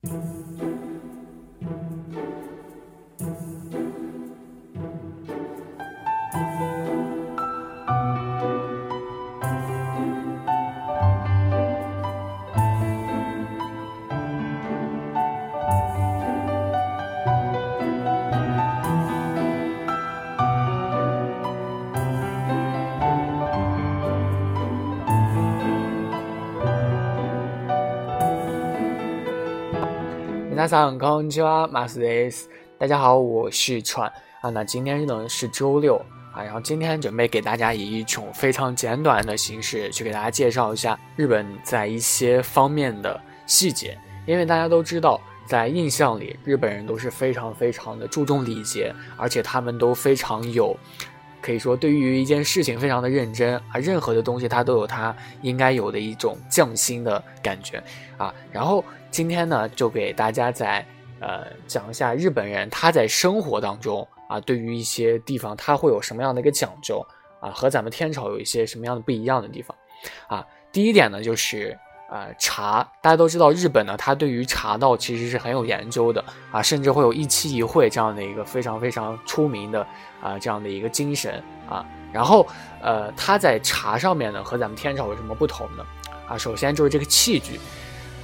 大家好，こんにちは、マスです。大家好，我是川啊。那今天呢是周六啊，然后今天准备给大家以一种非常简短的形式去给大家介绍一下日本在一些方面的细节。因为大家都知道，在印象里，日本人都是非常非常的注重礼节，而且他们都非常有， 可以说对于一件事情非常的认真啊，任何的东西他都有他应该有的一种匠心的感觉啊，然后。今天呢，就给大家在呃讲一下日本人他在生活当中啊，对于一些地方他会有什么样的一个讲究啊，和咱们天朝有一些什么样的不一样的地方啊。第一点呢，就是呃茶，大家都知道日本呢，它对于茶道其实是很有研究的啊，甚至会有一期一会这样的一个非常非常出名的啊这样的一个精神啊。然后呃，它在茶上面呢，和咱们天朝有什么不同呢？啊，首先就是这个器具。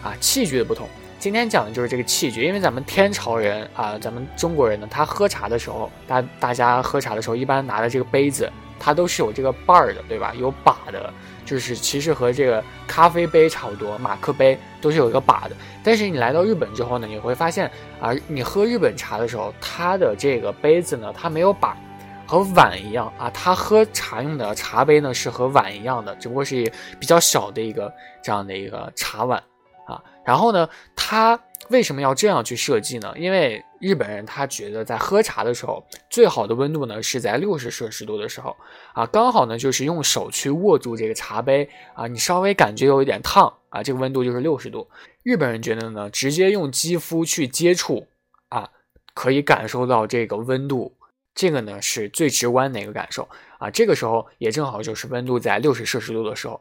啊，器具的不同，今天讲的就是这个器具。因为咱们天朝人啊，咱们中国人呢，他喝茶的时候，大大家喝茶的时候，一般拿的这个杯子，它都是有这个把儿的，对吧？有把的，就是其实和这个咖啡杯差不多，马克杯都是有一个把的。但是你来到日本之后呢，你会发现啊，你喝日本茶的时候，它的这个杯子呢，它没有把，和碗一样啊，它喝茶用的茶杯呢是和碗一样的，只不过是比较小的一个这样的一个茶碗。啊，然后呢，它为什么要这样去设计呢？因为日本人他觉得在喝茶的时候，最好的温度呢是在六十摄氏度的时候，啊，刚好呢就是用手去握住这个茶杯啊，你稍微感觉有一点烫啊，这个温度就是六十度。日本人觉得呢，直接用肌肤去接触啊，可以感受到这个温度，这个呢是最直观的一个感受啊，这个时候也正好就是温度在六十摄氏度的时候。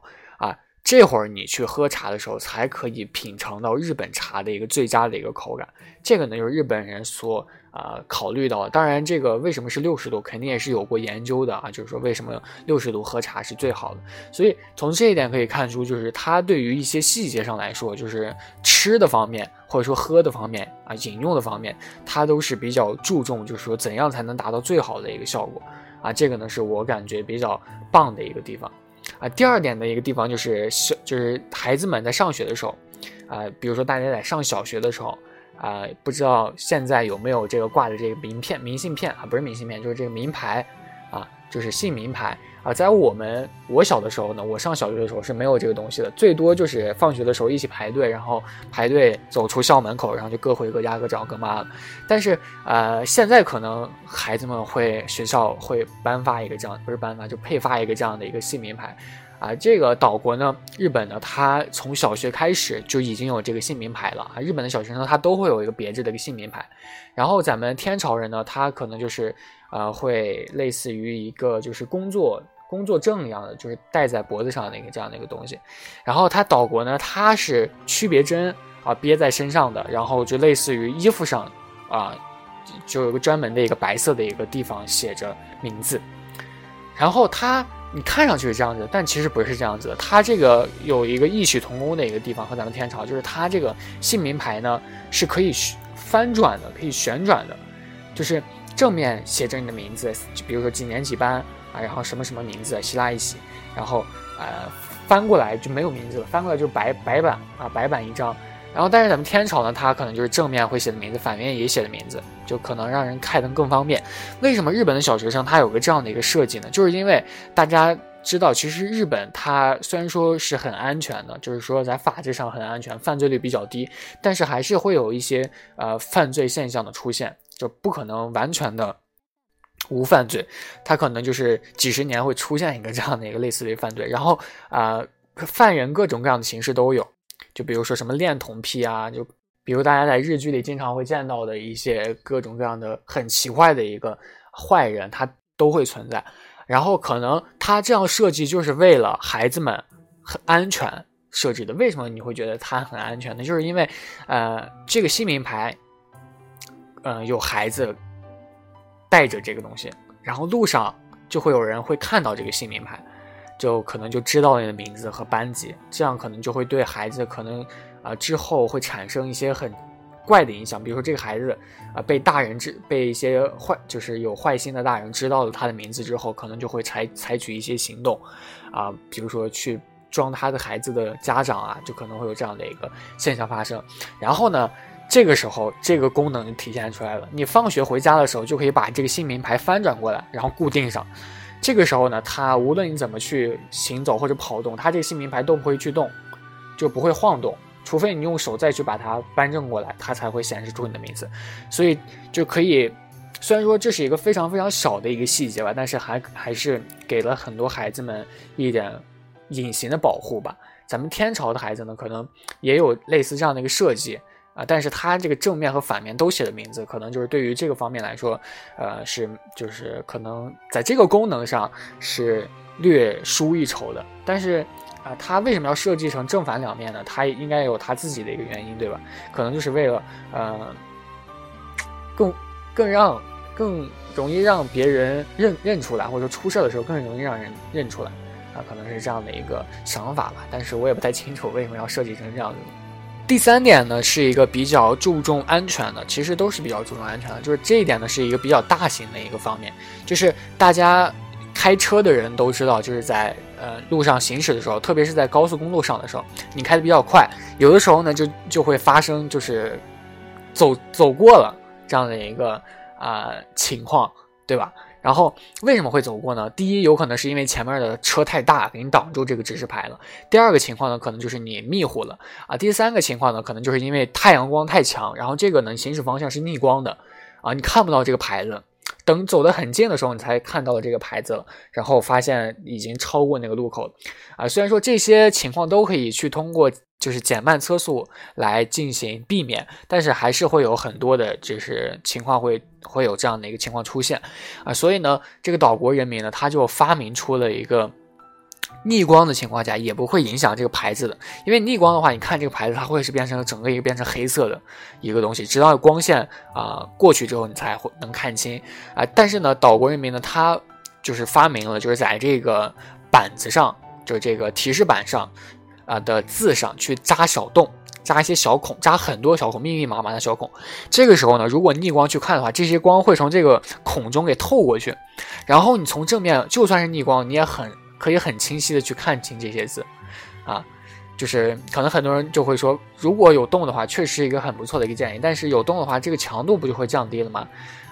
这会儿你去喝茶的时候，才可以品尝到日本茶的一个最佳的一个口感。这个呢，就是日本人所啊考虑到。当然，这个为什么是六十度，肯定也是有过研究的啊。就是说，为什么六十度喝茶是最好的？所以从这一点可以看出，就是他对于一些细节上来说，就是吃的方面，或者说喝的方面啊，饮用的方面，他都是比较注重，就是说怎样才能达到最好的一个效果啊。这个呢，是我感觉比较棒的一个地方。啊，第二点的一个地方就是小，就是孩子们在上学的时候，啊，比如说大家在上小学的时候，啊，不知道现在有没有这个挂的这个名片、明信片啊，不是明信片，就是这个名牌，啊，就是姓名牌。啊，在我们我小的时候呢，我上小学的时候是没有这个东西的，最多就是放学的时候一起排队，然后排队走出校门口，然后就各回各家各找各妈了。但是呃，现在可能孩子们会学校会颁发一个这样，不是颁发就配发一个这样的一个姓名牌。啊，这个岛国呢，日本呢，它从小学开始就已经有这个姓名牌了啊。日本的小学生他都会有一个别致的一个姓名牌，然后咱们天朝人呢，他可能就是呃，会类似于一个就是工作。工作证一样的，就是戴在脖子上的一个这样的一个东西，然后它岛国呢，它是区别针啊憋在身上的，然后就类似于衣服上啊，就有个专门的一个白色的一个地方写着名字，然后它你看上去是这样子，但其实不是这样子，它这个有一个异曲同工的一个地方和咱们天朝，就是它这个姓名牌呢是可以翻转的，可以旋转的，就是正面写着你的名字，就比如说几年几班。啊，然后什么什么名字，希腊一起，然后呃翻过来就没有名字了，翻过来就是白白板啊，白板一张。然后但是咱们天朝呢，它可能就是正面会写的名字，反面也写的名字，就可能让人看得更方便。为什么日本的小学生他有个这样的一个设计呢？就是因为大家知道，其实日本它虽然说是很安全的，就是说在法制上很安全，犯罪率比较低，但是还是会有一些呃犯罪现象的出现，就不可能完全的。无犯罪，他可能就是几十年会出现一个这样的一个类似的犯罪，然后啊，犯人各种各样的形式都有，就比如说什么恋童癖啊，就比如大家在日剧里经常会见到的一些各种各样的很奇怪的一个坏人，他都会存在。然后可能他这样设计就是为了孩子们很安全，设置的。为什么你会觉得它很安全呢？就是因为，呃，这个新名牌，嗯，有孩子带着这个东西，然后路上就会有人会看到这个姓名牌，就可能就知道你的名字和班级，这样可能就会对孩子可能啊之后会产生一些很。怪的影响，比如说这个孩子，啊，被大人知，被一些坏，就是有坏心的大人知道了他的名字之后，可能就会采采取一些行动，啊，比如说去装他的孩子的家长啊，就可能会有这样的一个现象发生。然后呢，这个时候这个功能就体现出来了，你放学回家的时候就可以把这个姓名牌翻转过来，然后固定上。这个时候呢，它无论你怎么去行走或者跑动，它这个姓名牌都不会去动，就不会晃动。除非你用手再去把它扳正过来，它才会显示出你的名字，所以就可以。虽然说这是一个非常非常小的一个细节吧，但是还还是给了很多孩子们一点隐形的保护吧。咱们天朝的孩子呢，可能也有类似这样的一个设计啊，但是它这个正面和反面都写的名字，可能就是对于这个方面来说，呃，是就是可能在这个功能上是略输一筹的，但是。啊，它为什么要设计成正反两面呢？它应该有它自己的一个原因，对吧？可能就是为了呃，更更让更容易让别人认认出来，或者说出事的时候更容易让人认出来啊，可能是这样的一个想法吧。但是我也不太清楚为什么要设计成这样子。第三点呢，是一个比较注重安全的，其实都是比较注重安全的，就是这一点呢是一个比较大型的一个方面，就是大家。开车的人都知道，就是在呃路上行驶的时候，特别是在高速公路上的时候，你开的比较快，有的时候呢就就会发生就是走走过了这样的一个啊情况，对吧？然后为什么会走过呢？第一，有可能是因为前面的车太大，给你挡住这个指示牌了；第二个情况呢，可能就是你迷糊了。啊；第三个情况呢，可能就是因为太阳光太强，然后这个呢行驶方向是逆光的。啊，你看不到这个牌子。等走得很近的时候，你才看到了这个牌子了，然后发现已经超过那个路口了，啊，虽然说这些情况都可以去通过就是减慢车速来进行避免，但是还是会有很多的就是情况会会有这样的一个情况出现，啊，所以呢，这个岛国人民呢，他就发明出了一个。逆光的情况下也不会影响这个牌子的，因为逆光的话，你看这个牌子它会是变成整个一个变成黑色的一个东西，直到光线啊过去之后，你才会能看清啊。但是呢，岛国人民呢，他就是发明了，就是在这个板子上，就是这个提示板上啊的字上去扎小洞，扎一些小孔，扎很多小孔，密密麻麻的小孔。这个时候呢，如果逆光去看的话，这些光会从这个孔中给透过去，然后你从正面就算是逆光，你也很。可以很清晰的去看清这些字，啊，就是可能很多人就会说，如果有洞的话，确实是一个很不错的一个建议。但是有洞的话，这个强度不就会降低了吗？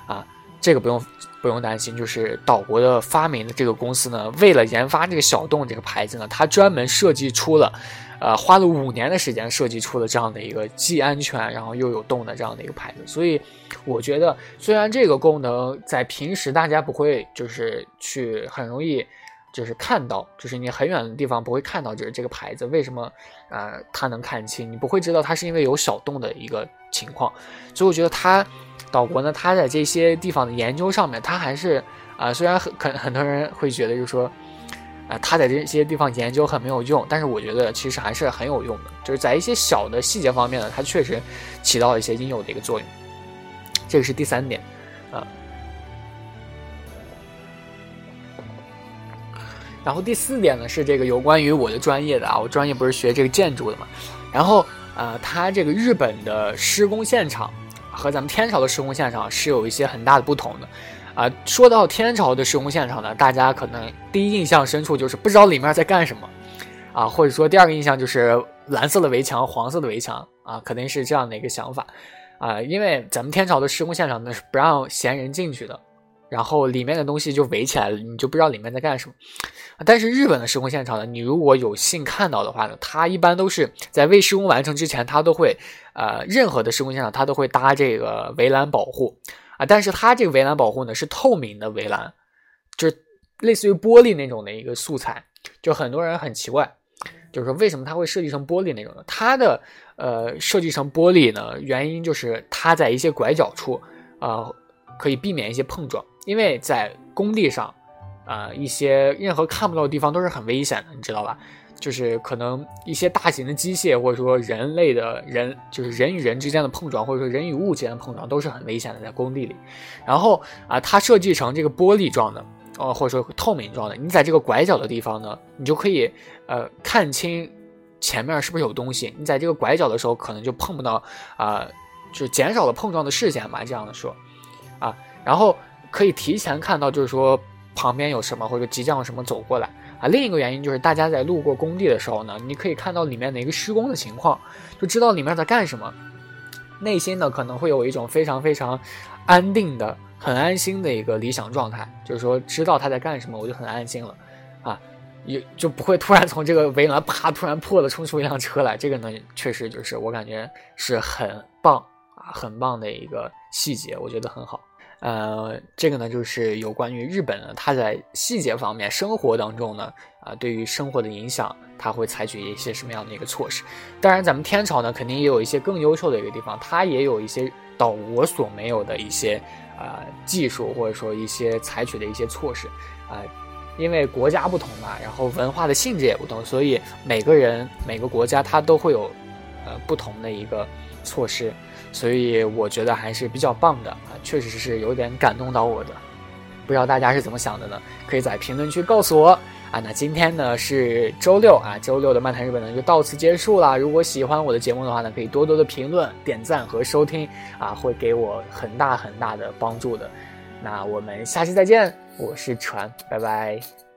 啊，这个不用不用担心。就是岛国的发明的这个公司呢，为了研发这个小洞这个牌子呢，它专门设计出了，呃，花了五年的时间设计出了这样的一个既安全然后又有洞的这样的一个牌子。所以我觉得，虽然这个功能在平时大家不会就是去很容易。就是看到，就是你很远的地方不会看到，就是这个牌子为什么，呃，它能看清，你不会知道它是因为有小洞的一个情况，所以我觉得它岛国呢，它在这些地方的研究上面，它还是啊，虽然很很很多人会觉得就是说，啊，它在这些地方研究很没有用，但是我觉得其实还是很有用的，就是在一些小的细节方面呢，它确实起到一些应有的一个作用，这个是第三点，啊。然后第四点呢是这个有关于我的专业的啊，我专业不是学这个建筑的嘛，然后呃，它这个日本的施工现场和咱们天朝的施工现场是有一些很大的不同的，啊，说到天朝的施工现场呢，大家可能第一印象深处就是不知道里面在干什么，啊，或者说第二个印象就是蓝色的围墙、黄色的围墙啊，肯定是这样的一个想法，啊，因为咱们天朝的施工现场呢是不让闲人进去的。然后里面的东西就围起来了，你就不知道里面在干什么。但是日本的施工现场呢，你如果有幸看到的话呢，它一般都是在未施工完成之前，它都会，呃，任何的施工现场它都会搭这个围栏保护啊。但是它这个围栏保护呢是透明的围栏，就是类似于玻璃那种的一个素材。就很多人很奇怪，就是说为什么它会设计成玻璃那种的？它的呃设计成玻璃呢，原因就是它在一些拐角处啊可以避免一些碰撞。因为在工地上，呃，一些任何看不到的地方都是很危险的，你知道吧？就是可能一些大型的机械，或者说人类的人，就是人与人之间的碰撞，或者说人与物之间的碰撞，都是很危险的，在工地里。然后啊，它设计成这个玻璃状的，哦，或者说透明状的，你在这个拐角的地方呢，你就可以呃看清前面是不是有东西。你在这个拐角的时候，可能就碰不到啊，就减少了碰撞的视线吧，这样的说啊，然后可以提前看到，就是说旁边有什么，或者即将有什么走过来。啊，另一个原因就是大家在路过工地的时候呢，你可以看到里面的一个施工的情况，就知道里面在干什么，内心呢可能会有一种非常非常安定的、很安心的一个理想状态，就是说知道他在干什么，我就很安心了，啊，也就不会突然从这个围栏啪突然破了冲出一辆车来，这个呢确实就是我感觉是很棒啊，很棒的一个细节，我觉得很好。呃，这个呢，就是有关于日本呢，它在细节方面、生活当中呢，啊，对于生活的影响，它会采取一些什么样的一个措施？当然，咱们天朝呢，肯定也有一些更优秀的一个地方，它也有一些岛国所没有的一些啊技术，或者说一些采取的一些措施，啊，因为国家不同嘛，然后文化的性质也不同，所以每个人、每个国家它都会有呃不同的一个措施。所以我觉得还是比较棒的啊，确实是有点感动到我的。不知道大家是怎么想的呢？可以在评论区告诉我啊。那今天呢是周六啊，周六的漫谈日本呢就到此结束了。如果喜欢我的节目的话呢，可以多多的评论、点赞和收听啊，会给我很大很大的帮助的。那我们下期再见，我是船，拜拜。